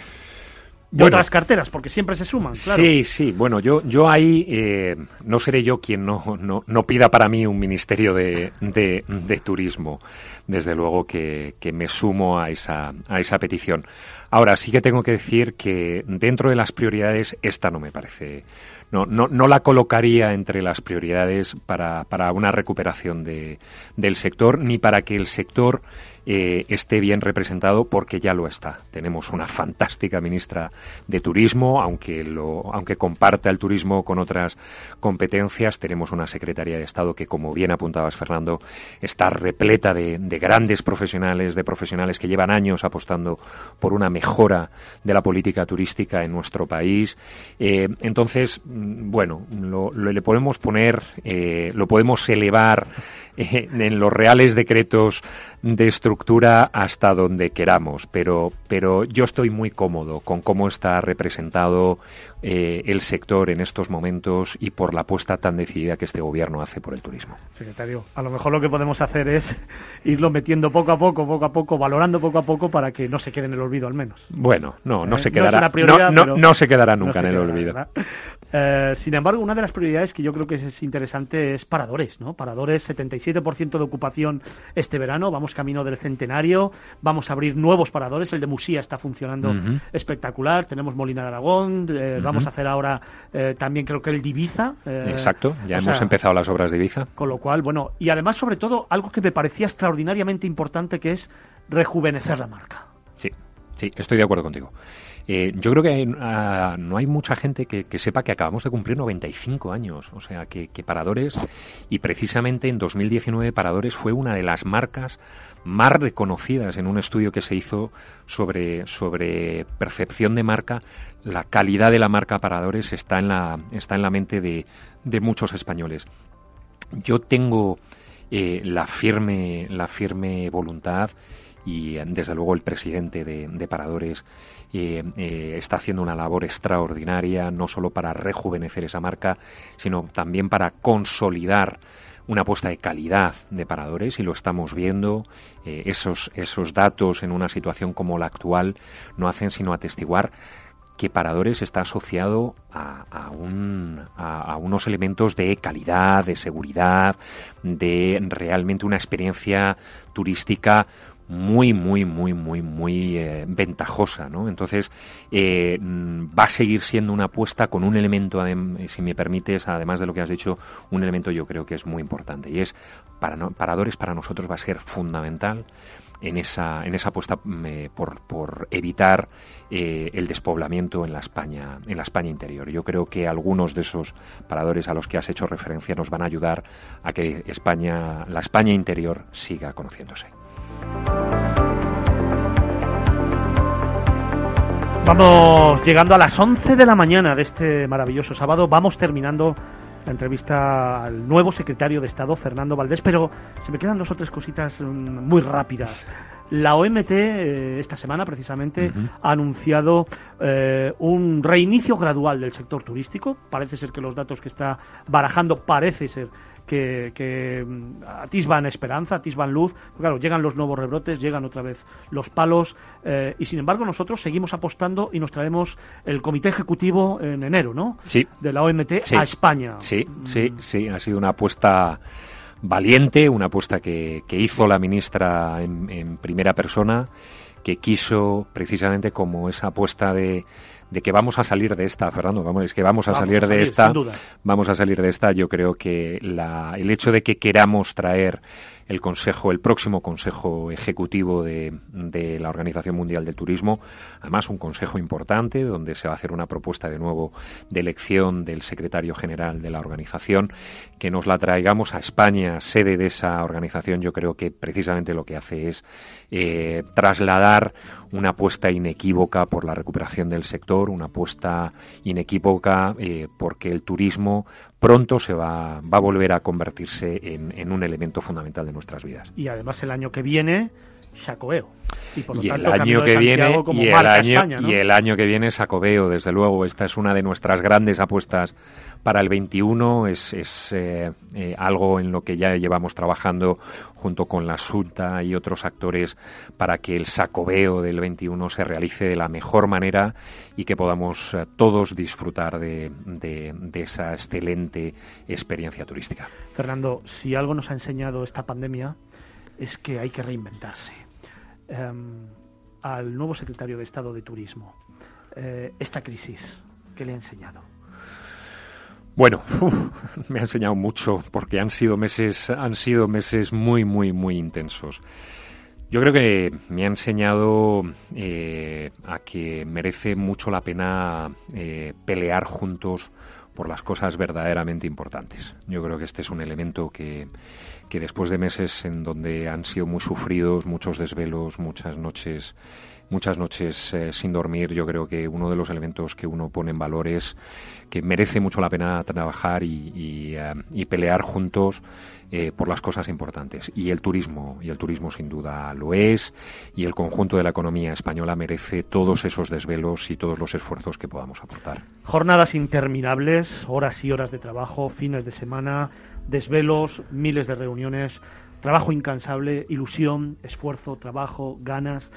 De otras carteras, porque siempre se suman, claro. Sí, sí. Bueno, yo, yo ahí eh, no seré yo quien no, no, no, pida para mí un ministerio de, de, de turismo. Desde luego que, que, me sumo a esa, a esa petición. Ahora, sí que tengo que decir que dentro de las prioridades, esta no me parece. No, no, no la colocaría entre las prioridades para, para una recuperación de, del sector, ni para que el sector eh, esté bien representado porque ya lo está. Tenemos una fantástica ministra de Turismo, aunque, lo, aunque comparta el turismo con otras competencias. Tenemos una Secretaría de Estado que, como bien apuntabas, Fernando, está repleta de, de grandes profesionales, de profesionales que llevan años apostando por una mejora de la política turística en nuestro país. Eh, entonces, mm, bueno, lo, lo, le podemos poner, eh, lo podemos elevar [LAUGHS] en los reales decretos de estructura hasta donde queramos, pero, pero yo estoy muy cómodo con cómo está representado eh, el sector en estos momentos y por la apuesta tan decidida que este gobierno hace por el turismo. Secretario, a lo mejor lo que podemos hacer es [LAUGHS] irlo metiendo poco a poco, poco a poco, valorando poco a poco para que no se quede en el olvido al menos. Bueno, no, no ¿Eh? se quedará, no, no, no, se quedará nunca en el olvido. Eh, sin embargo, una de las prioridades que yo creo que es interesante es paradores, ¿no? Paradores, 77% de ocupación este verano, vamos camino del centenario, vamos a abrir nuevos paradores, el de Musía está funcionando uh -huh. espectacular, tenemos Molina de Aragón, uh -huh. vamos a hacer ahora eh, también creo que el Diviza. Eh, Exacto, ya hemos sea, empezado las obras de Ibiza. Con lo cual, bueno, y además sobre todo algo que me parecía extraordinariamente importante que es rejuvenecer la marca. Sí, sí, estoy de acuerdo contigo. Eh, yo creo que hay, uh, no hay mucha gente que, que, sepa que acabamos de cumplir 95 años. O sea, que, que, Paradores, y precisamente en 2019 Paradores fue una de las marcas más reconocidas en un estudio que se hizo sobre, sobre percepción de marca. La calidad de la marca Paradores está en la, está en la mente de, de muchos españoles. Yo tengo eh, la, firme, la firme voluntad y desde luego el presidente de, de Paradores eh, eh, está haciendo una labor extraordinaria, no solo para rejuvenecer esa marca, sino también para consolidar una apuesta de calidad de paradores y lo estamos viendo. Esos, esos datos en una situación como la actual no hacen sino atestiguar que Paradores está asociado a, a, un, a, a, unos elementos de calidad, de seguridad, de realmente una experiencia turística muy, muy, muy, muy, muy eh, ventajosa, ¿no? Entonces, eh, mm, va a seguir siendo una apuesta con un elemento, si me permites, además de lo que has dicho, un elemento yo creo que es muy importante y es, para paradores para nosotros va a ser fundamental en esa, en esa apuesta mm, por, por, evitar eh, el despoblamiento en la España, en la España interior. Yo creo que algunos de esos paradores a los que has hecho referencia nos van a ayudar a que España, la España interior siga conociéndose. Vamos llegando a las 11 de la mañana de este maravilloso sábado. Vamos terminando la entrevista al nuevo secretario de Estado, Fernando Valdés, pero se me quedan dos o tres cositas mm, muy rápidas. La OMT eh, esta semana precisamente ha anunciado eh, un reinicio gradual del sector turístico. Parece ser que los datos que está barajando parece ser que, mm, atisban esperanza, atisban luz. Claro, llegan los nuevos rebrotes, llegan otra vez los palos eh, y sin embargo nosotros seguimos apostando y nos traemos el comité ejecutivo en enero, ¿no? Sí. De la OMT a España. Sí, sí, sí, ha sido una apuesta valiente, una apuesta que, hizo la ministra en primera persona, que quiso precisamente como esa apuesta de de que vamos a salir de esta, Fernando, vamos, es que vamos a salir de esta, vamos a salir de esta, yo creo que la, el hecho de que queramos traer el Consejo, el próximo Consejo Ejecutivo de, la Organización Mundial del Turismo. Además, un Consejo importante donde se va a hacer una propuesta de nuevo de elección del secretario general de la organización. Que nos la traigamos a España, sede de esa organización, yo creo que precisamente lo que hace es eh, trasladar una apuesta inequívoca por la recuperación del sector, una apuesta inequívoca eh, porque el turismo pronto se va, va a volver a convertirse en, un elemento fundamental de nuestras vidas. Y además el año que viene, Sacobeo. Y, el año que viene y el año, y el año que viene Sacobeo, desde luego, esta es una de nuestras grandes apuestas para el 21 es, es eh, eh, algo en lo que ya llevamos trabajando junto con la SUNTA y otros actores para que el sacobeo del 21 se realice de la mejor manera y que podamos eh, todos disfrutar de, de, esa excelente experiencia turística. Fernando, si algo nos ha enseñado esta pandemia es que hay que reinventarse. Em, al nuevo secretario de Estado de Turismo, esta crisis, ¿qué le ha enseñado? Bueno, [LAUGHS] me ha enseñado mucho porque han sido meses, han sido meses muy, muy, muy intensos. Yo creo que me ha enseñado eh, a que merece mucho la pena eh, pelear juntos por las cosas verdaderamente importantes. Yo creo que este es un elemento que, que después de meses en donde han sido muy sufridos, muchos desvelos, muchas noches muchas noches eh, sin dormir, yo creo que uno de los elementos que uno pone en valor es que merece mucho la pena trabajar y, eh, pelear juntos eh, por las cosas importantes. Y el turismo, y el turismo sin duda lo es, y el conjunto de la economía española merece todos esos desvelos y todos los esfuerzos que podamos aportar. Jornadas interminables, horas y horas de trabajo, fines de semana, desvelos, miles de reuniones, trabajo incansable, ilusión, esfuerzo, trabajo, ganas.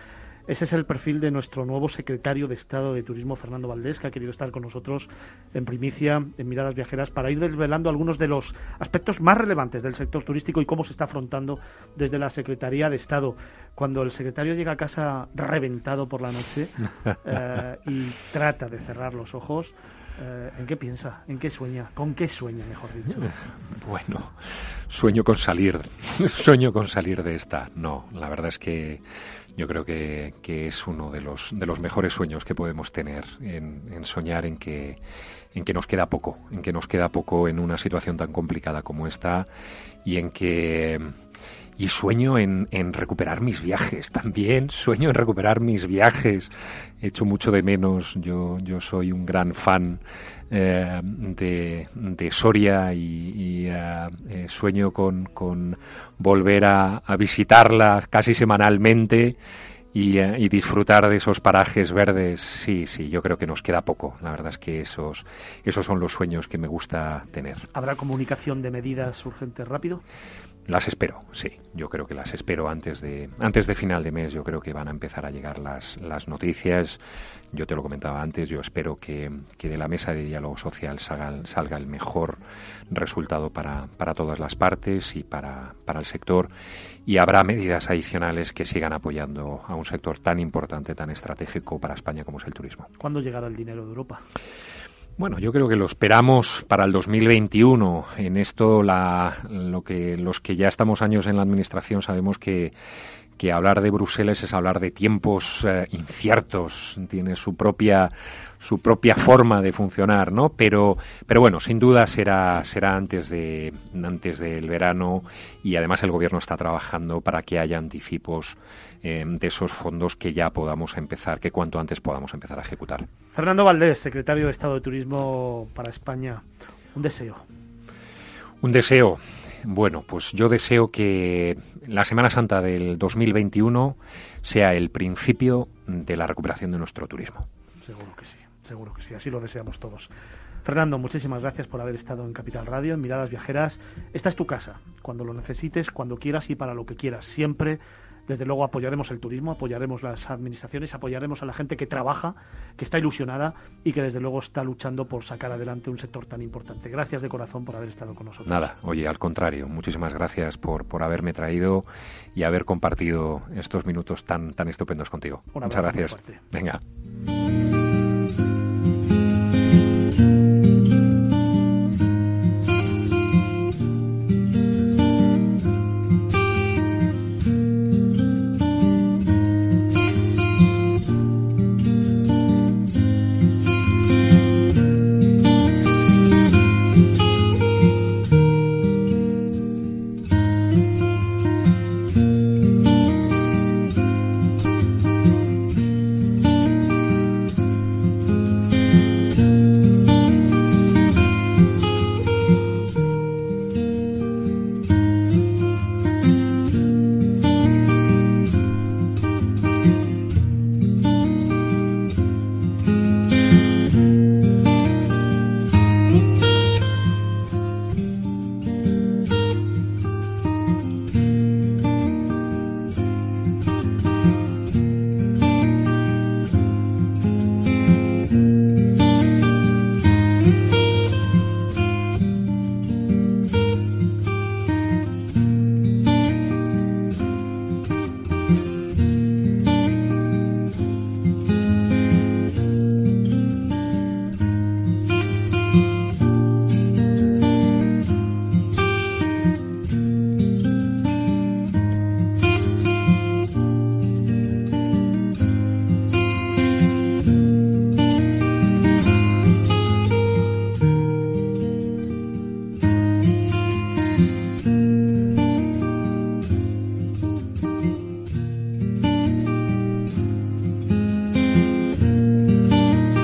Ese es el perfil de nuestro nuevo secretario de Estado de Turismo, Fernando Valdés, que ha querido estar con nosotros en primicia, en Miradas Viajeras, para ir desvelando algunos de los aspectos más relevantes del sector turístico y cómo se está afrontando desde la Secretaría de Estado. Cuando el secretario llega a casa reventado por la noche [LAUGHS] eh, y trata de cerrar los ojos, eh, ¿En qué piensa? ¿En qué sueña? ¿Con qué sueña, mejor dicho? [LAUGHS] Bueno, sueño con salir, [LAUGHS] sueño con salir de esta. No, la verdad es que yo creo que, es uno de los, de los mejores sueños que podemos tener en, soñar en que, en que nos queda poco, en que nos queda poco en una situación tan complicada como esta y en que y sueño en, recuperar mis viajes también, sueño en recuperar mis viajes. He hecho mucho de menos, yo, yo soy un gran fan eh, de, de, Soria y, eh, eh, sueño con, con volver a, a, visitarla casi semanalmente y, y, disfrutar de esos parajes verdes. Sí, sí, yo creo que nos queda poco. La verdad es que esos, esos son los sueños que me gusta tener. ¿Habrá comunicación de medidas urgentes rápido? Las espero, sí. Yo creo que las espero antes de antes de final de mes. Yo creo que van a empezar a llegar las, las noticias. Yo te lo comentaba antes. Yo espero que, de la mesa de diálogo social salga, salga el mejor resultado para, para todas las partes y para, para el sector. Y habrá medidas adicionales que sigan apoyando a un sector tan importante, tan estratégico para España como es el turismo. ¿Cuándo llegará el dinero de Europa? Bueno, yo creo que lo esperamos para el 2021. En esto, la, lo que los que ya estamos años en la administración sabemos que que hablar de Bruselas es hablar de tiempos eh, inciertos, tiene su propia su propia forma de funcionar, ¿no? Pero pero bueno, sin duda será será antes de antes del verano y además el gobierno está trabajando para que haya anticipos eh, de esos fondos que ya podamos empezar, que cuanto antes podamos empezar a ejecutar. Fernando Valdés, secretario de Estado de Turismo para España, un deseo. Un deseo. Bueno, pues yo deseo que la Semana Santa del 2021 sea el principio de la recuperación de nuestro turismo. Seguro que sí, seguro que sí, así lo deseamos todos. Fernando, muchísimas gracias por haber estado en Capital Radio, en Miradas Viajeras. Esta es tu casa, cuando lo necesites, cuando quieras y para lo que quieras. Siempre desde luego apoyaremos el turismo, apoyaremos las administraciones, apoyaremos a la gente que trabaja, que está ilusionada y que desde luego está luchando por sacar adelante un sector tan importante. Gracias de corazón por haber estado con nosotros. Nada, oye, al contrario, muchísimas gracias por, por haberme traído y haber compartido estos minutos tan, tan estupendos contigo. Muchas gracias. Venga.